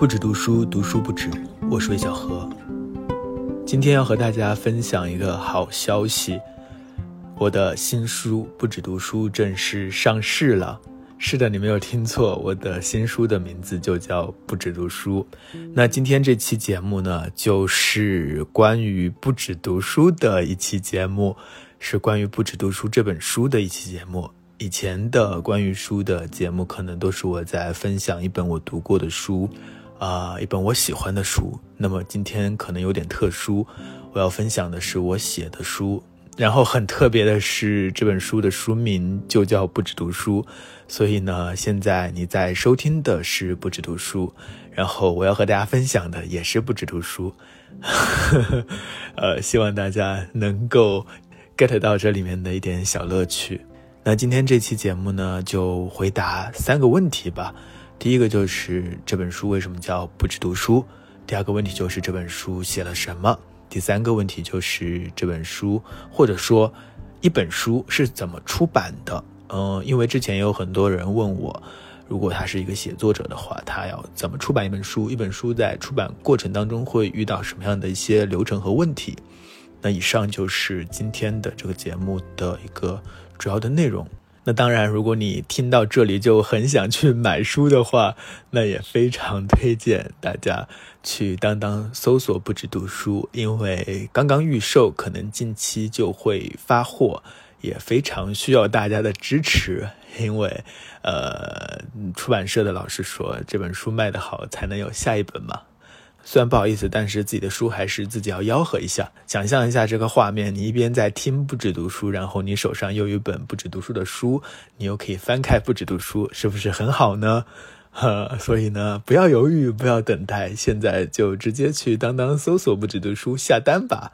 不止读书，读书不止。我是魏小何，今天要和大家分享一个好消息，我的新书《不止读书》正式上市了。是的，你没有听错，我的新书的名字就叫《不止读书》。那今天这期节目呢，就是关于不止读书的一期节目，是关于不止读书这本书的一期节目。以前的关于书的节目，可能都是我在分享一本我读过的书，啊，一本我喜欢的书。那么今天可能有点特殊，我要分享的是我写的书。然后很特别的是，这本书的书名就叫《不止读书》，所以呢，现在你在收听的是《不止读书》，然后我要和大家分享的也是《不止读书》，呃，希望大家能够 get 到这里面的一点小乐趣。那今天这期节目呢，就回答三个问题吧。第一个就是这本书为什么叫《不止读书》，第二个问题就是这本书写了什么。第三个问题就是这本书，或者说一本书是怎么出版的？嗯，因为之前有很多人问我，如果他是一个写作者的话，他要怎么出版一本书？一本书在出版过程当中会遇到什么样的一些流程和问题？那以上就是今天的这个节目的一个主要的内容。那当然，如果你听到这里就很想去买书的话，那也非常推荐大家去当当搜索“不止读书”，因为刚刚预售，可能近期就会发货，也非常需要大家的支持。因为，呃，出版社的老师说，这本书卖得好，才能有下一本嘛。虽然不好意思，但是自己的书还是自己要吆喝一下。想象一下这个画面：你一边在听不止读书，然后你手上又有一本不止读书的书，你又可以翻开不止读书，是不是很好呢？呵，所以呢，不要犹豫，不要等待，现在就直接去当当搜索不止读书下单吧。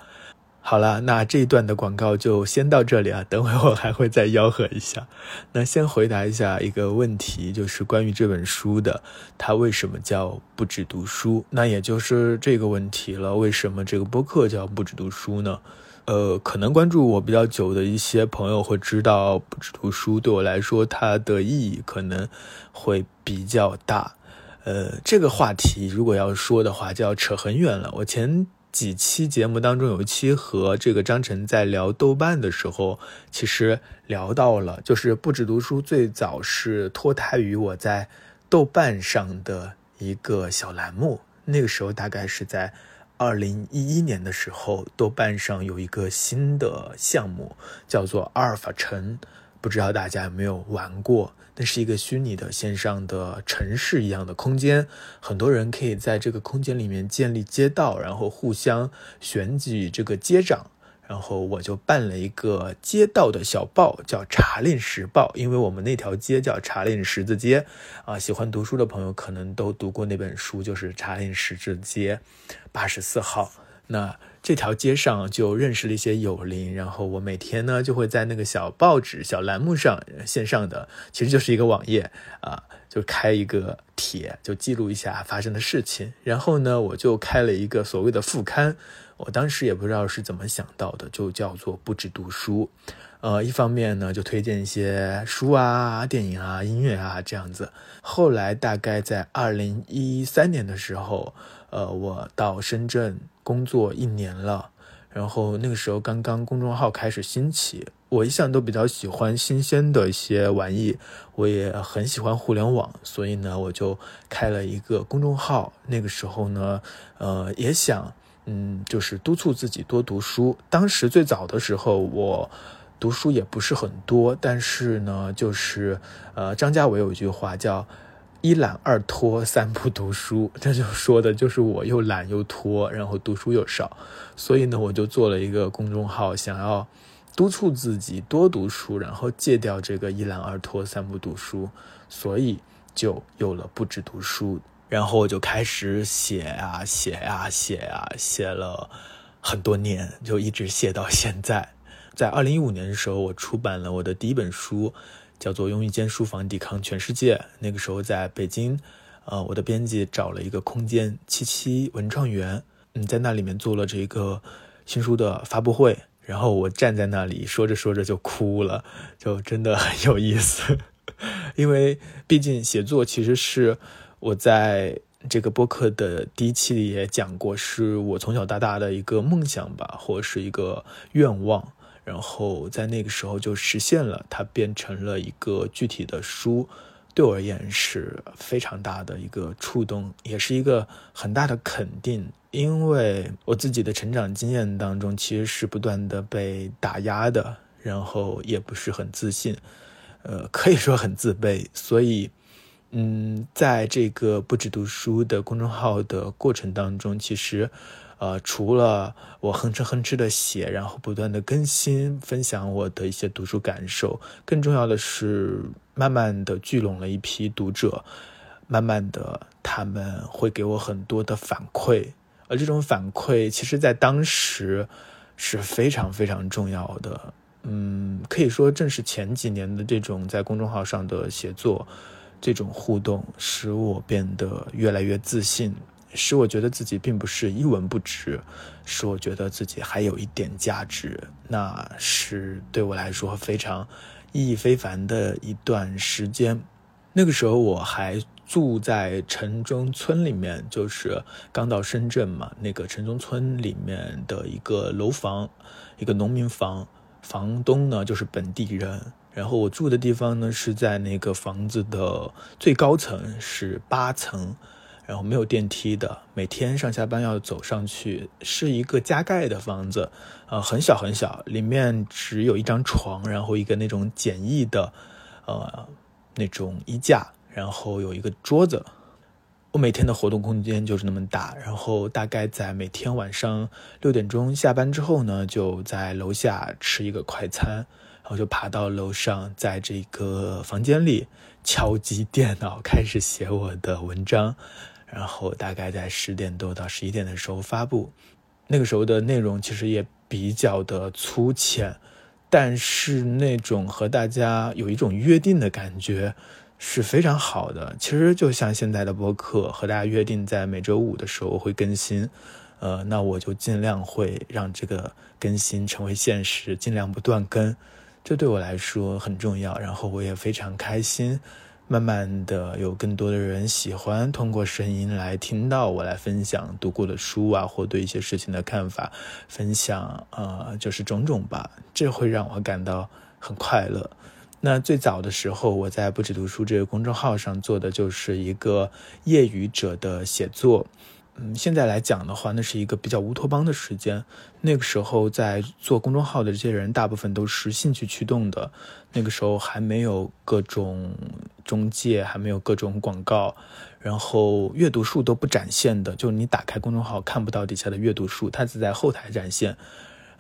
好了，那这一段的广告就先到这里啊。等会我还会再吆喝一下。那先回答一下一个问题，就是关于这本书的，它为什么叫不止读书？那也就是这个问题了。为什么这个播客叫不止读书呢？呃，可能关注我比较久的一些朋友会知道，不止读书对我来说，它的意义可能会比较大。呃，这个话题如果要说的话，就要扯很远了。我前。几期节目当中有一期和这个张晨在聊豆瓣的时候，其实聊到了，就是不止读书最早是脱胎于我在豆瓣上的一个小栏目。那个时候大概是在二零一一年的时候，豆瓣上有一个新的项目叫做阿尔法城，不知道大家有没有玩过？那是一个虚拟的线上的城市一样的空间，很多人可以在这个空间里面建立街道，然后互相选举这个街长。然后我就办了一个街道的小报，叫《茶令时报》，因为我们那条街叫茶令十字街啊。喜欢读书的朋友可能都读过那本书，就是《茶令十字街八十四号》。那这条街上就认识了一些友邻，然后我每天呢就会在那个小报纸、小栏目上线上的，其实就是一个网页啊，就开一个帖，就记录一下发生的事情。然后呢，我就开了一个所谓的副刊，我当时也不知道是怎么想到的，就叫做不止读书。呃，一方面呢就推荐一些书啊、电影啊、音乐啊这样子。后来大概在二零一三年的时候，呃，我到深圳。工作一年了，然后那个时候刚刚公众号开始兴起，我一向都比较喜欢新鲜的一些玩意，我也很喜欢互联网，所以呢，我就开了一个公众号。那个时候呢，呃，也想，嗯，就是督促自己多读书。当时最早的时候，我读书也不是很多，但是呢，就是呃，张家伟有一句话叫。一懒二拖三不读书，这就说的就是我又懒又拖，然后读书又少，所以呢，我就做了一个公众号，想要督促自己多读书，然后戒掉这个一懒二拖三不读书，所以就有了不止读书，然后我就开始写啊写啊写啊，写了很多年，就一直写到现在。在二零一五年的时候，我出版了我的第一本书。叫做用一间书房抵抗全世界。那个时候在北京，呃，我的编辑找了一个空间七七文创园，嗯，在那里面做了这个新书的发布会。然后我站在那里说着说着就哭了，就真的很有意思。因为毕竟写作其实是我在这个播客的第一期里也讲过，是我从小到大的一个梦想吧，或是一个愿望。然后在那个时候就实现了，它变成了一个具体的书，对我而言是非常大的一个触动，也是一个很大的肯定。因为我自己的成长经验当中，其实是不断的被打压的，然后也不是很自信，呃，可以说很自卑。所以，嗯，在这个不止读书的公众号的过程当中，其实。呃，除了我哼哧哼哧的写，然后不断的更新分享我的一些读书感受，更重要的是，慢慢的聚拢了一批读者，慢慢的他们会给我很多的反馈，而这种反馈其实在当时是非常非常重要的。嗯，可以说正是前几年的这种在公众号上的写作，这种互动，使我变得越来越自信。使我觉得自己并不是一文不值，使我觉得自己还有一点价值，那是对我来说非常意义非凡的一段时间。那个时候我还住在城中村里面，就是刚到深圳嘛，那个城中村里面的一个楼房，一个农民房，房东呢就是本地人，然后我住的地方呢是在那个房子的最高层，是八层。然后没有电梯的，每天上下班要走上去，是一个加盖的房子，呃，很小很小，里面只有一张床，然后一个那种简易的，呃，那种衣架，然后有一个桌子。我每天的活动空间就是那么大，然后大概在每天晚上六点钟下班之后呢，就在楼下吃一个快餐，然后就爬到楼上，在这个房间里敲击电脑，开始写我的文章。然后大概在十点多到十一点的时候发布，那个时候的内容其实也比较的粗浅，但是那种和大家有一种约定的感觉是非常好的。其实就像现在的播客，和大家约定在每周五的时候会更新，呃，那我就尽量会让这个更新成为现实，尽量不断更，这对我来说很重要。然后我也非常开心。慢慢的，有更多的人喜欢通过声音来听到我来分享读过的书啊，或对一些事情的看法，分享呃，就是种种吧，这会让我感到很快乐。那最早的时候，我在不止读书这个公众号上做的就是一个业余者的写作。嗯，现在来讲的话，那是一个比较乌托邦的时间。那个时候在做公众号的这些人，大部分都是兴趣驱动的。那个时候还没有各种中介，还没有各种广告，然后阅读数都不展现的，就你打开公众号看不到底下的阅读数，它只在后台展现。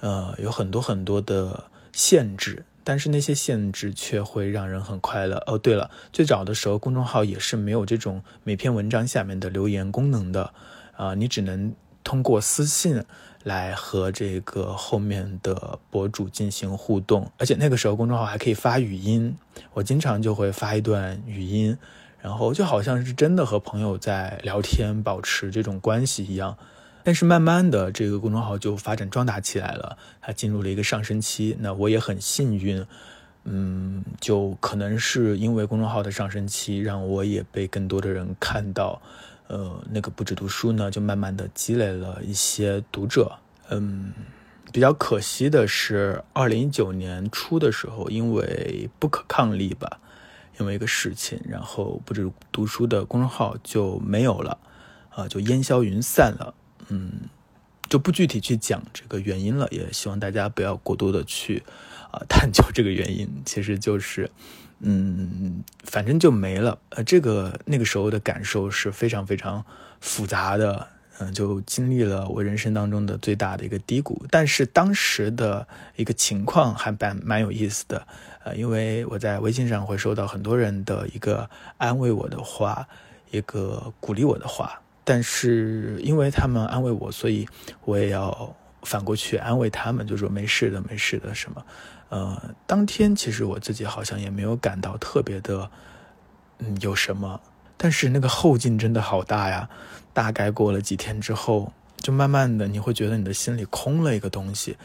呃，有很多很多的限制，但是那些限制却会让人很快乐。哦，对了，最早的时候公众号也是没有这种每篇文章下面的留言功能的。啊，你只能通过私信来和这个后面的博主进行互动，而且那个时候公众号还可以发语音，我经常就会发一段语音，然后就好像是真的和朋友在聊天，保持这种关系一样。但是慢慢的，这个公众号就发展壮大起来了，它进入了一个上升期。那我也很幸运，嗯，就可能是因为公众号的上升期，让我也被更多的人看到。呃，那个不止读书呢，就慢慢的积累了一些读者。嗯，比较可惜的是，二零一九年初的时候，因为不可抗力吧，因为一个事情，然后不止读书的公众号就没有了，啊，就烟消云散了。嗯，就不具体去讲这个原因了，也希望大家不要过多的去啊探究这个原因，其实就是。嗯，反正就没了。呃，这个那个时候的感受是非常非常复杂的。嗯，就经历了我人生当中的最大的一个低谷。但是当时的一个情况还蛮蛮有意思的。呃，因为我在微信上会收到很多人的一个安慰我的话，一个鼓励我的话。但是因为他们安慰我，所以我也要反过去安慰他们，就说没事的，没事的，什么。呃，当天其实我自己好像也没有感到特别的，嗯，有什么。但是那个后劲真的好大呀！大概过了几天之后，就慢慢的你会觉得你的心里空了一个东西。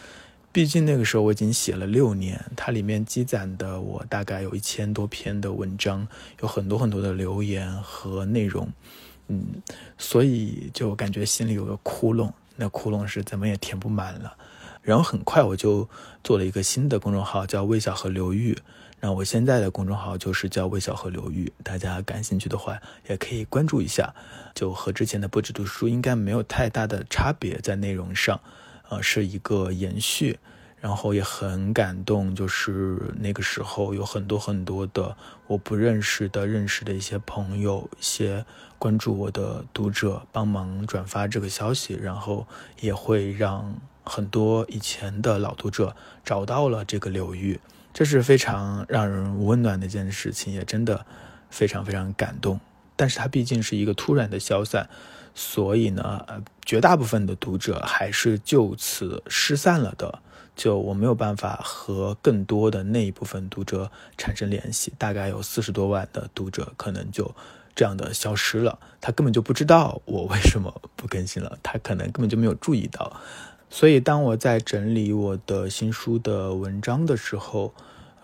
毕竟那个时候我已经写了六年，它里面积攒的我大概有一千多篇的文章，有很多很多的留言和内容。嗯，所以就感觉心里有个窟窿，那窟窿是怎么也填不满了。然后很快我就做了一个新的公众号，叫“微小河流域”。那我现在的公众号就是叫“微小河流域”，大家感兴趣的话也可以关注一下。就和之前的不止读书应该没有太大的差别，在内容上，呃，是一个延续。然后也很感动，就是那个时候有很多很多的我不认识的、认识的一些朋友、一些关注我的读者帮忙转发这个消息，然后也会让很多以前的老读者找到了这个流域，这是非常让人温暖的一件事情，也真的非常非常感动。但是它毕竟是一个突然的消散，所以呢，呃，绝大部分的读者还是就此失散了的。就我没有办法和更多的那一部分读者产生联系，大概有四十多万的读者可能就这样的消失了。他根本就不知道我为什么不更新了，他可能根本就没有注意到。所以当我在整理我的新书的文章的时候，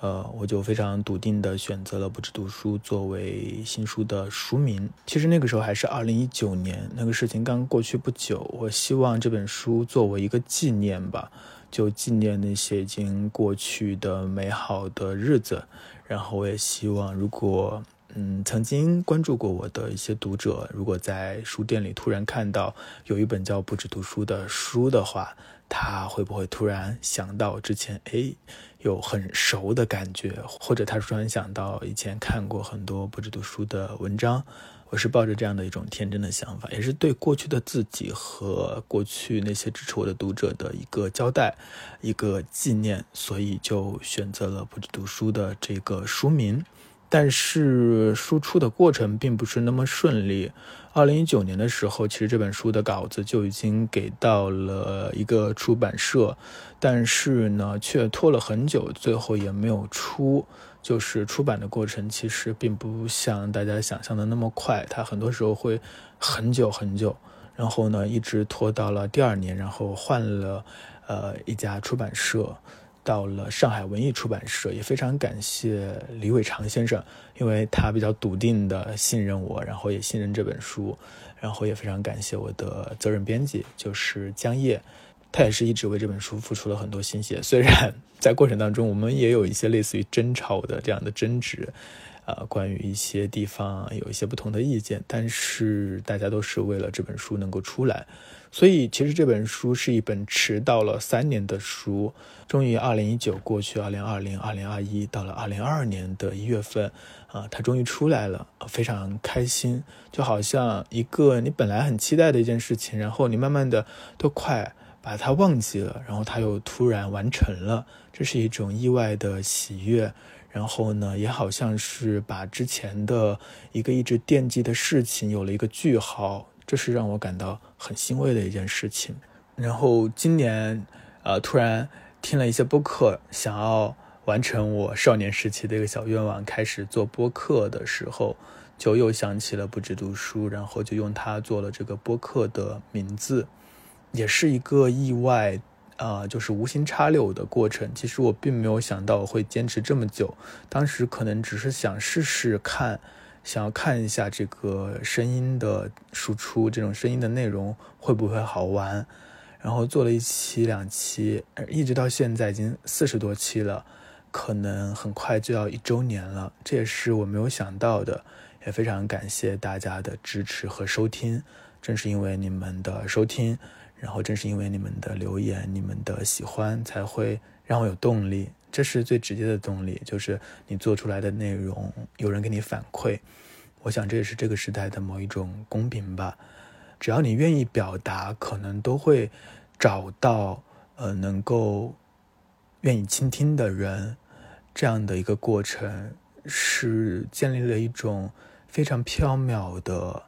呃，我就非常笃定的选择了《不止读书》作为新书的书名。其实那个时候还是二零一九年，那个事情刚过去不久。我希望这本书作为一个纪念吧。就纪念那些已经过去的美好的日子，然后我也希望，如果嗯曾经关注过我的一些读者，如果在书店里突然看到有一本叫《不止读书》的书的话，他会不会突然想到之前哎有很熟的感觉，或者他突然想到以前看过很多《不止读书》的文章？我是抱着这样的一种天真的想法，也是对过去的自己和过去那些支持我的读者的一个交代，一个纪念，所以就选择了不止读书的这个书名。但是输出的过程并不是那么顺利。二零一九年的时候，其实这本书的稿子就已经给到了一个出版社，但是呢，却拖了很久，最后也没有出。就是出版的过程其实并不像大家想象的那么快，它很多时候会很久很久，然后呢，一直拖到了第二年，然后换了呃一家出版社，到了上海文艺出版社，也非常感谢李伟长先生，因为他比较笃定的信任我，然后也信任这本书，然后也非常感谢我的责任编辑，就是江叶。他也是一直为这本书付出了很多心血，虽然 在过程当中我们也有一些类似于争吵的这样的争执，呃，关于一些地方有一些不同的意见，但是大家都是为了这本书能够出来，所以其实这本书是一本迟到了三年的书，终于二零一九过去，二零二零、二零二一到了二零二二年的一月份，啊，它终于出来了，非常开心，就好像一个你本来很期待的一件事情，然后你慢慢的都快。把它忘记了，然后它又突然完成了，这是一种意外的喜悦。然后呢，也好像是把之前的一个一直惦记的事情有了一个句号，这是让我感到很欣慰的一件事情。然后今年，呃，突然听了一些播客，想要完成我少年时期的一个小愿望，开始做播客的时候，就又想起了不止读书，然后就用它做了这个播客的名字。也是一个意外，啊，就是无心插柳的过程。其实我并没有想到我会坚持这么久，当时可能只是想试试看，想要看一下这个声音的输出，这种声音的内容会不会好玩。然后做了一期、两期，一直到现在已经四十多期了，可能很快就要一周年了。这也是我没有想到的，也非常感谢大家的支持和收听。正是因为你们的收听。然后正是因为你们的留言、你们的喜欢，才会让我有动力。这是最直接的动力，就是你做出来的内容有人给你反馈。我想这也是这个时代的某一种公平吧。只要你愿意表达，可能都会找到呃能够愿意倾听的人。这样的一个过程是建立了一种非常飘渺的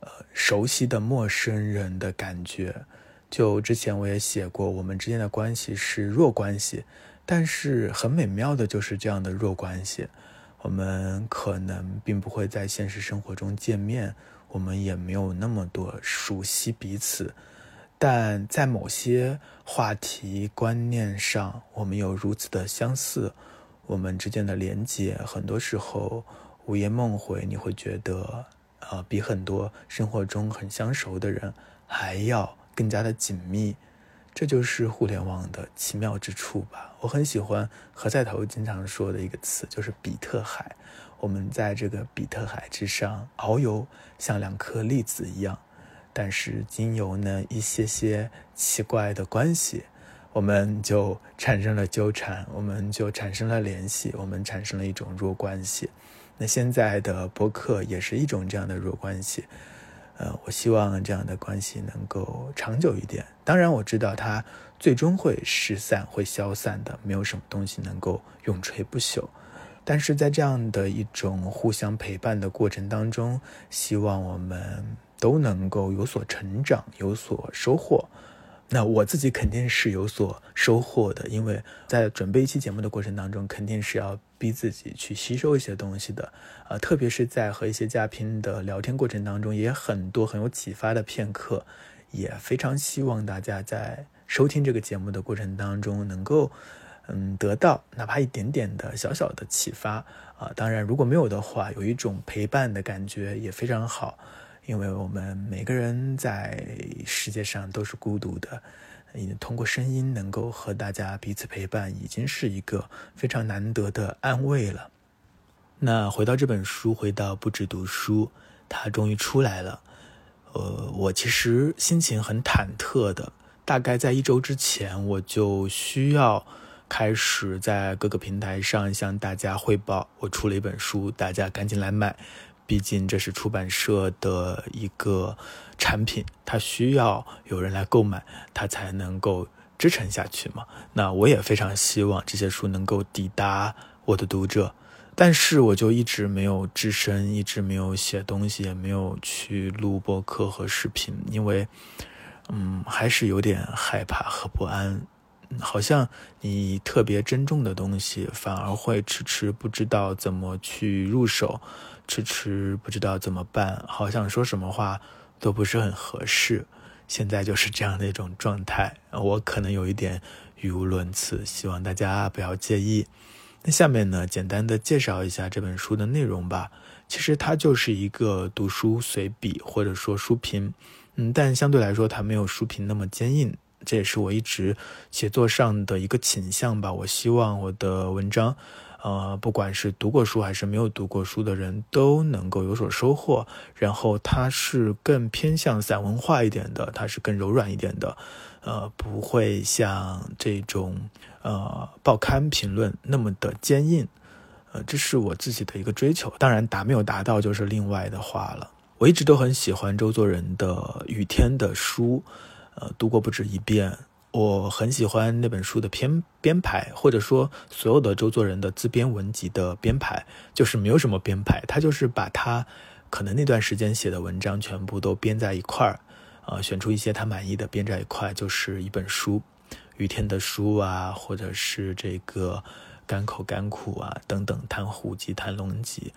呃熟悉的陌生人的感觉。就之前我也写过，我们之间的关系是弱关系，但是很美妙的就是这样的弱关系。我们可能并不会在现实生活中见面，我们也没有那么多熟悉彼此，但在某些话题观念上，我们有如此的相似。我们之间的连接，很多时候午夜梦回，你会觉得呃，比很多生活中很相熟的人还要更加的紧密。这就是互联网的奇妙之处吧。我很喜欢何菜头经常说的一个词，就是比特海。我们在这个比特海之上遨游，像两颗粒子一样。但是经由呢一些些奇怪的关系，我们就产生了纠缠，我们就产生了联系，我们产生了一种弱关系。那现在的播客也是一种这样的弱关系。呃，我希望这样的关系能够长久一点。当然，我知道它最终会失散、会消散的，没有什么东西能够永垂不朽。但是在这样的一种互相陪伴的过程当中，希望我们都能够有所成长、有所收获。那我自己肯定是有所收获的，因为在准备一期节目的过程当中，肯定是要逼自己去吸收一些东西的。呃，特别是在和一些嘉宾的聊天过程当中，也很多很有启发的片刻。也非常希望大家在收听这个节目的过程当中，能够嗯得到哪怕一点点的小小的启发啊。当然，如果没有的话，有一种陪伴的感觉也非常好。因为我们每个人在世界上都是孤独的，通过声音能够和大家彼此陪伴，已经是一个非常难得的安慰了。那回到这本书，回到不止读书，它终于出来了。呃，我其实心情很忐忑的，大概在一周之前，我就需要开始在各个平台上向大家汇报，我出了一本书，大家赶紧来买。毕竟这是出版社的一个产品，它需要有人来购买，它才能够支撑下去嘛。那我也非常希望这些书能够抵达我的读者，但是我就一直没有吱声，一直没有写东西，也没有去录播课和视频，因为，嗯，还是有点害怕和不安，好像你特别珍重的东西，反而会迟迟不知道怎么去入手。迟迟不知道怎么办，好像说什么话都不是很合适。现在就是这样的一种状态，我可能有一点语无伦次，希望大家不要介意。下面呢，简单的介绍一下这本书的内容吧。其实它就是一个读书随笔或者说书评，嗯，但相对来说它没有书评那么坚硬，这也是我一直写作上的一个倾向吧。我希望我的文章。呃，不管是读过书还是没有读过书的人，都能够有所收获。然后它是更偏向散文化一点的，它是更柔软一点的，呃，不会像这种呃报刊评论那么的坚硬。呃，这是我自己的一个追求。当然达没有达到就是另外的话了。我一直都很喜欢周作人的《雨天》的书，呃，读过不止一遍。我很喜欢那本书的编编排，或者说所有的周作人的自编文集的编排，就是没有什么编排，他就是把他可能那段时间写的文章全部都编在一块儿，啊，选出一些他满意的编在一块，就是一本书，雨天的书啊，或者是这个甘口甘苦啊等等，谈虎集、谈龙集。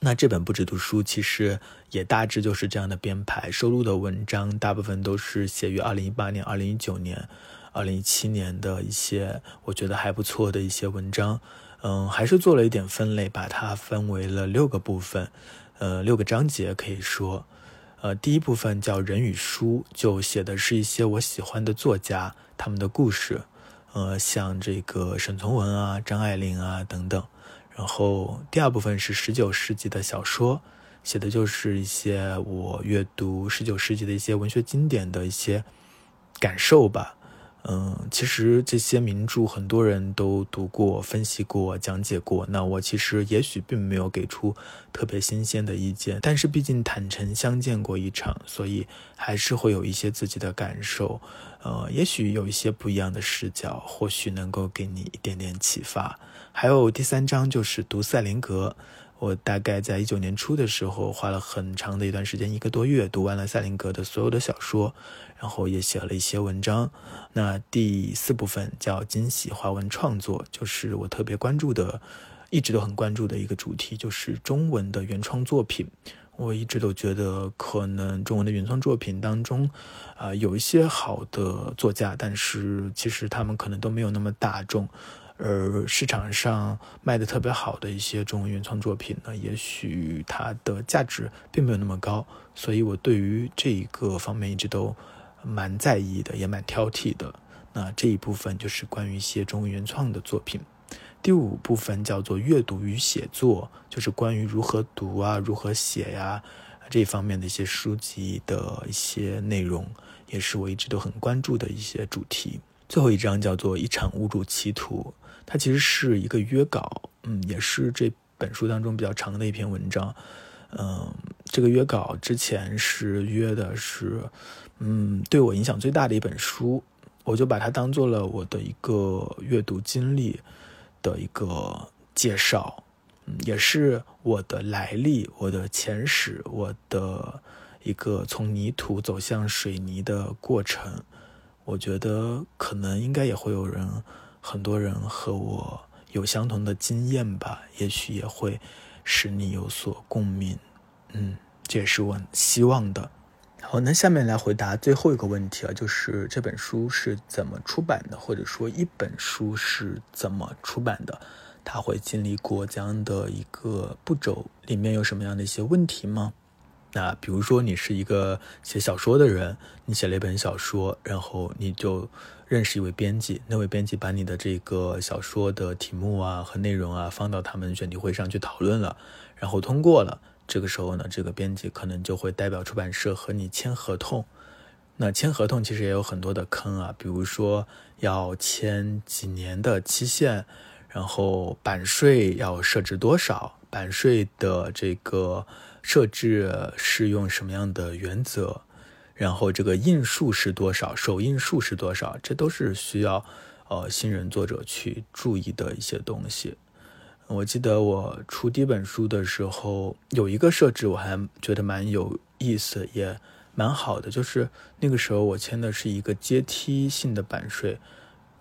那这本不止读书其实也大致就是这样的编排，收录的文章大部分都是写于二零一八年、二零一九年、二零一七年的一些我觉得还不错的一些文章。嗯，还是做了一点分类，把它分为了六个部分，呃，六个章节可以说。呃，第一部分叫人与书，就写的是一些我喜欢的作家他们的故事，呃，像这个沈从文啊、张爱玲啊等等。然后第二部分是十九世纪的小说，写的就是一些我阅读十九世纪的一些文学经典的一些感受吧。嗯，其实这些名著很多人都读过、分析过、讲解过。那我其实也许并没有给出特别新鲜的意见，但是毕竟坦诚相见过一场，所以还是会有一些自己的感受。呃，也许有一些不一样的视角，或许能够给你一点点启发。还有第三章就是读赛林格，我大概在一九年初的时候花了很长的一段时间，一个多月读完了赛林格的所有的小说，然后也写了一些文章。那第四部分叫惊喜华文创作，就是我特别关注的，一直都很关注的一个主题，就是中文的原创作品。我一直都觉得，可能中文的原创作品当中，啊，有一些好的作家，但是其实他们可能都没有那么大众。而市场上卖的特别好的一些中文原创作品呢，也许它的价值并没有那么高，所以我对于这一个方面一直都蛮在意的，也蛮挑剔的。那这一部分就是关于一些中文原创的作品。第五部分叫做阅读与写作，就是关于如何读啊、如何写呀这方面的一些书籍的一些内容，也是我一直都很关注的一些主题。最后一章叫做一场误入歧途，它其实是一个约稿，嗯，也是这本书当中比较长的一篇文章。嗯，这个约稿之前是约的是，嗯，对我影响最大的一本书，我就把它当做了我的一个阅读经历。的一个介绍，嗯，也是我的来历、我的前史、我的一个从泥土走向水泥的过程。我觉得可能应该也会有人，很多人和我有相同的经验吧，也许也会使你有所共鸣。嗯，这也是我希望的。好，那下面来回答最后一个问题啊，就是这本书是怎么出版的，或者说一本书是怎么出版的，它会经历过这样的一个步骤，里面有什么样的一些问题吗？那比如说你是一个写小说的人，你写了一本小说，然后你就认识一位编辑，那位编辑把你的这个小说的题目啊和内容啊放到他们选题会上去讨论了，然后通过了。这个时候呢，这个编辑可能就会代表出版社和你签合同。那签合同其实也有很多的坑啊，比如说要签几年的期限，然后版税要设置多少，版税的这个设置是用什么样的原则，然后这个印数是多少，首印数是多少，这都是需要呃新人作者去注意的一些东西。我记得我出第一本书的时候，有一个设置我还觉得蛮有意思，也蛮好的，就是那个时候我签的是一个阶梯性的版税。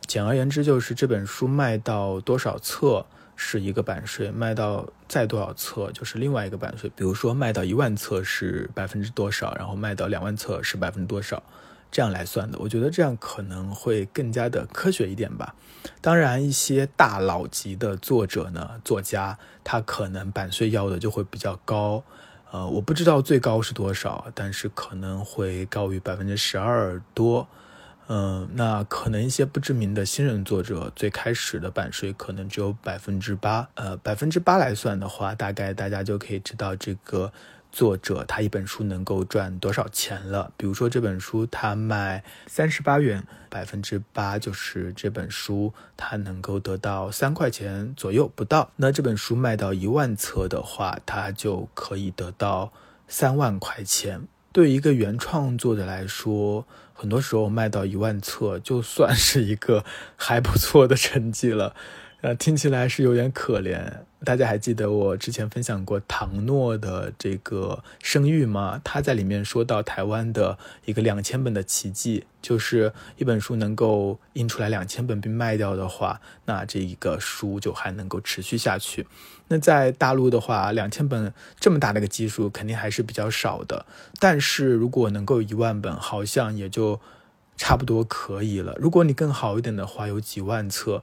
简而言之，就是这本书卖到多少册是一个版税，卖到再多少册就是另外一个版税。比如说卖到一万册是百分之多少，然后卖到两万册是百分之多少。这样来算的，我觉得这样可能会更加的科学一点吧。当然，一些大佬级的作者呢，作家他可能版税要的就会比较高，呃，我不知道最高是多少，但是可能会高于百分之十二多。嗯，那可能一些不知名的新人作者最开始的版税可能只有百分之八，呃，百分之八来算的话，大概大家就可以知道这个。作者他一本书能够赚多少钱了？比如说这本书他卖三十八元，百分之八就是这本书他能够得到三块钱左右不到。那这本书卖到一万册的话，他就可以得到三万块钱。对一个原创作者来说，很多时候卖到一万册就算是一个还不错的成绩了。呃，听起来是有点可怜。大家还记得我之前分享过唐诺的这个声誉吗？他在里面说到台湾的一个两千本的奇迹，就是一本书能够印出来两千本并卖掉的话，那这一个书就还能够持续下去。那在大陆的话，两千本这么大的一个基数肯定还是比较少的。但是如果能够一万本，好像也就差不多可以了。如果你更好一点的话，有几万册。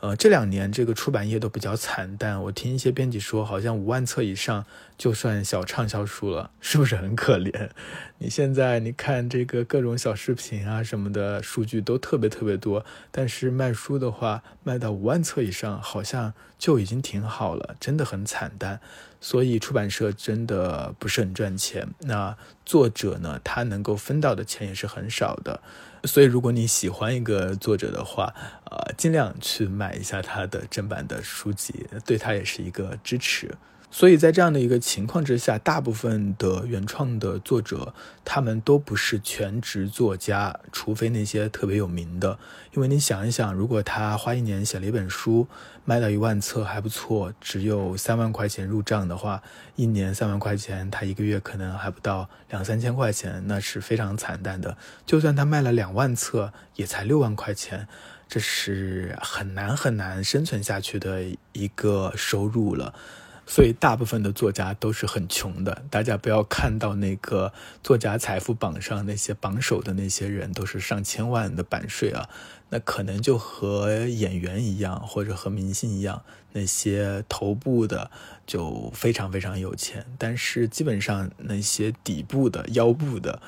呃，这两年这个出版业都比较惨淡。我听一些编辑说，好像五万册以上就算小畅销书了，是不是很可怜？你现在你看这个各种小视频啊什么的数据都特别特别多，但是卖书的话，卖到五万册以上好像就已经挺好了，真的很惨淡。所以出版社真的不是很赚钱，那作者呢，他能够分到的钱也是很少的。所以，如果你喜欢一个作者的话，呃，尽量去买一下他的正版的书籍，对他也是一个支持。所以在这样的一个情况之下，大部分的原创的作者，他们都不是全职作家，除非那些特别有名的。因为你想一想，如果他花一年写了一本书，卖到一万册还不错，只有三万块钱入账的话，一年三万块钱，他一个月可能还不到两三千块钱，那是非常惨淡的。就算他卖了两万册，也才六万块钱，这是很难很难生存下去的一个收入了。所以大部分的作家都是很穷的。大家不要看到那个作家财富榜上那些榜首的那些人都是上千万的版税啊，那可能就和演员一样，或者和明星一样，那些头部的就非常非常有钱，但是基本上那些底部的腰部的，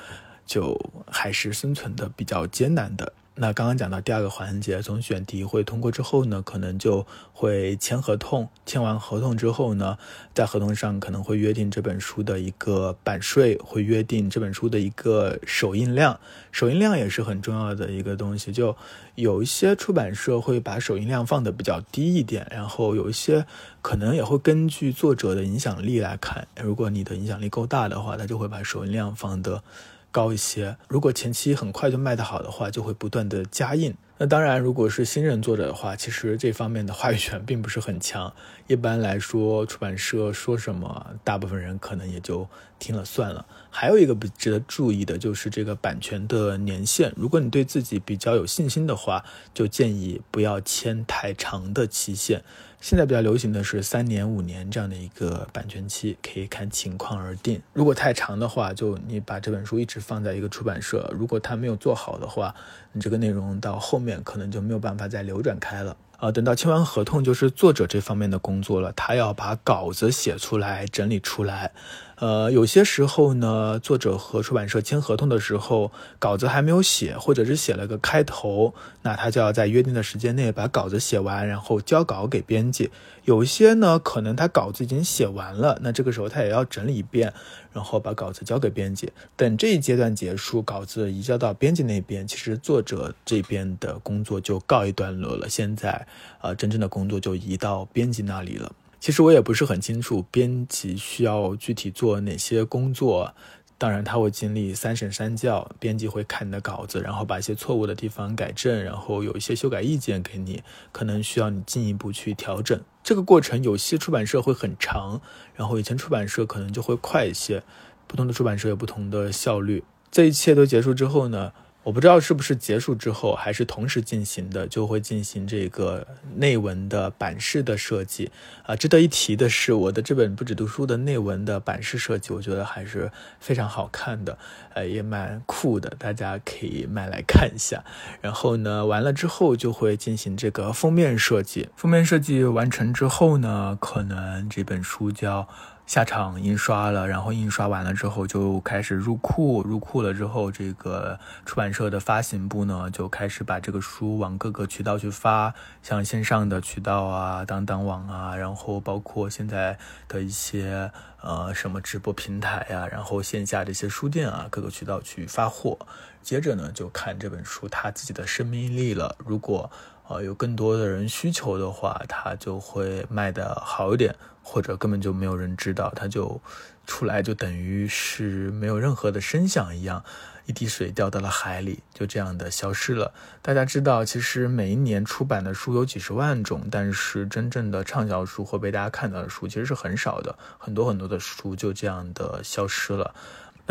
就还是生存的比较艰难的。那刚刚讲到第二个环节，从选题会通过之后呢，可能就会签合同。签完合同之后呢，在合同上可能会约定这本书的一个版税，会约定这本书的一个首印量。首印量也是很重要的一个东西。就有一些出版社会把首印量放的比较低一点，然后有一些可能也会根据作者的影响力来看。如果你的影响力够大的话，他就会把首印量放的。高一些，如果前期很快就卖得好的话，就会不断的加印。那当然，如果是新人作者的话，其实这方面的话语权并不是很强。一般来说，出版社说什么，大部分人可能也就听了算了。还有一个不值得注意的就是这个版权的年限。如果你对自己比较有信心的话，就建议不要签太长的期限。现在比较流行的是三年、五年这样的一个版权期，可以看情况而定。如果太长的话，就你把这本书一直放在一个出版社，如果它没有做好的话，你这个内容到后面可能就没有办法再流转开了。啊，等到签完合同，就是作者这方面的工作了。他要把稿子写出来、整理出来。呃，有些时候呢，作者和出版社签合同的时候，稿子还没有写，或者是写了个开头，那他就要在约定的时间内把稿子写完，然后交稿给编辑。有一些呢，可能他稿子已经写完了，那这个时候他也要整理一遍，然后把稿子交给编辑。等这一阶段结束，稿子移交到编辑那边，其实作者这边的工作就告一段落了。现在，呃，真正的工作就移到编辑那里了。其实我也不是很清楚，编辑需要具体做哪些工作。当然，他会经历三审三校，编辑会看你的稿子，然后把一些错误的地方改正，然后有一些修改意见给你，可能需要你进一步去调整。这个过程有些出版社会很长，然后以前出版社可能就会快一些。不同的出版社有不同的效率。这一切都结束之后呢？我不知道是不是结束之后还是同时进行的，就会进行这个内文的版式的设计啊。值得一提的是，我的这本不止读书的内文的版式设计，我觉得还是非常好看的，呃，也蛮酷的，大家可以买来看一下。然后呢，完了之后就会进行这个封面设计。封面设计完成之后呢，可能这本书就要。下场印刷了，然后印刷完了之后就开始入库，入库了之后，这个出版社的发行部呢就开始把这个书往各个渠道去发，像线上的渠道啊、当当网啊，然后包括现在的一些呃什么直播平台呀，然后线下这些书店啊，各个渠道去发货。接着呢就看这本书它自己的生命力了，如果呃有更多的人需求的话，它就会卖的好一点。或者根本就没有人知道，它就出来就等于是没有任何的声响一样，一滴水掉到了海里，就这样的消失了。大家知道，其实每一年出版的书有几十万种，但是真正的畅销书或被大家看到的书其实是很少的，很多很多的书就这样的消失了。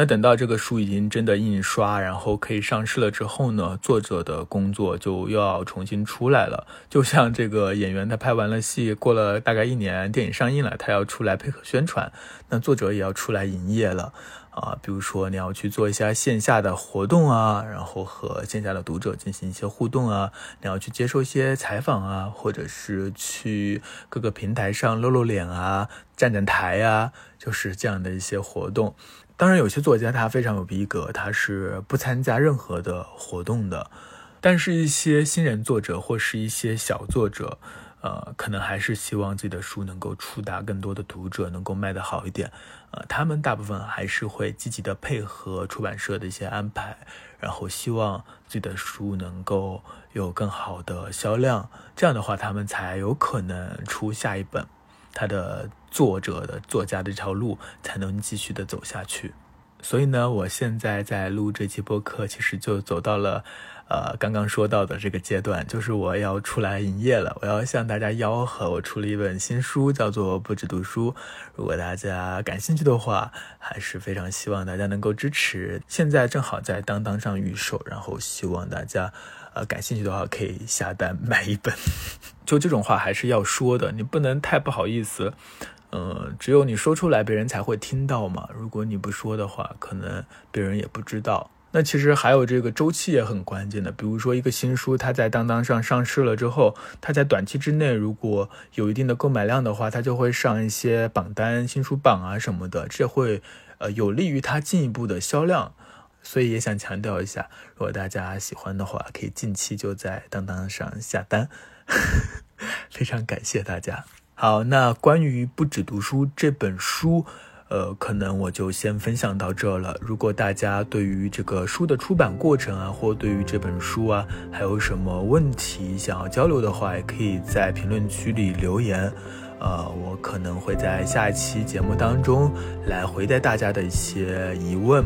那等到这个书已经真的印刷，然后可以上市了之后呢，作者的工作就又要重新出来了。就像这个演员，他拍完了戏，过了大概一年，电影上映了，他要出来配合宣传，那作者也要出来营业了啊。比如说你要去做一下线下的活动啊，然后和线下的读者进行一些互动啊，你要去接受一些采访啊，或者是去各个平台上露露脸啊，站站台啊，就是这样的一些活动。当然，有些作家他非常有逼格，他是不参加任何的活动的。但是，一些新人作者或是一些小作者，呃，可能还是希望自己的书能够触达更多的读者，能够卖得好一点。呃，他们大部分还是会积极的配合出版社的一些安排，然后希望自己的书能够有更好的销量。这样的话，他们才有可能出下一本。他的作者的作家这条路才能继续的走下去，所以呢，我现在在录这期播客，其实就走到了，呃，刚刚说到的这个阶段，就是我要出来营业了，我要向大家吆喝，我出了一本新书，叫做《不止读书》。如果大家感兴趣的话，还是非常希望大家能够支持。现在正好在当当上预售，然后希望大家，呃，感兴趣的话可以下单买一本。就这种话还是要说的，你不能太不好意思。嗯，只有你说出来，别人才会听到嘛。如果你不说的话，可能别人也不知道。那其实还有这个周期也很关键的，比如说一个新书，它在当当上上市了之后，它在短期之内如果有一定的购买量的话，它就会上一些榜单、新书榜啊什么的，这会呃有利于它进一步的销量。所以也想强调一下，如果大家喜欢的话，可以近期就在当当上下单。非常感谢大家。好，那关于《不止读书》这本书。呃，可能我就先分享到这了。如果大家对于这个书的出版过程啊，或对于这本书啊，还有什么问题想要交流的话，也可以在评论区里留言。呃，我可能会在下一期节目当中来回答大家的一些疑问。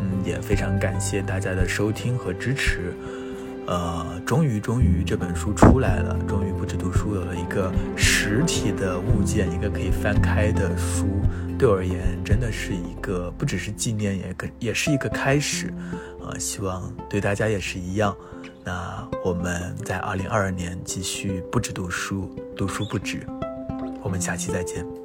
嗯，也非常感谢大家的收听和支持。呃，终于，终于这本书出来了，终于不止读书有了一个实体的物件，一个可以翻开的书。对我而言，真的是一个不只是纪念，也可也是一个开始，啊，希望对大家也是一样。那我们在二零二二年继续不止读书，读书不止。我们下期再见。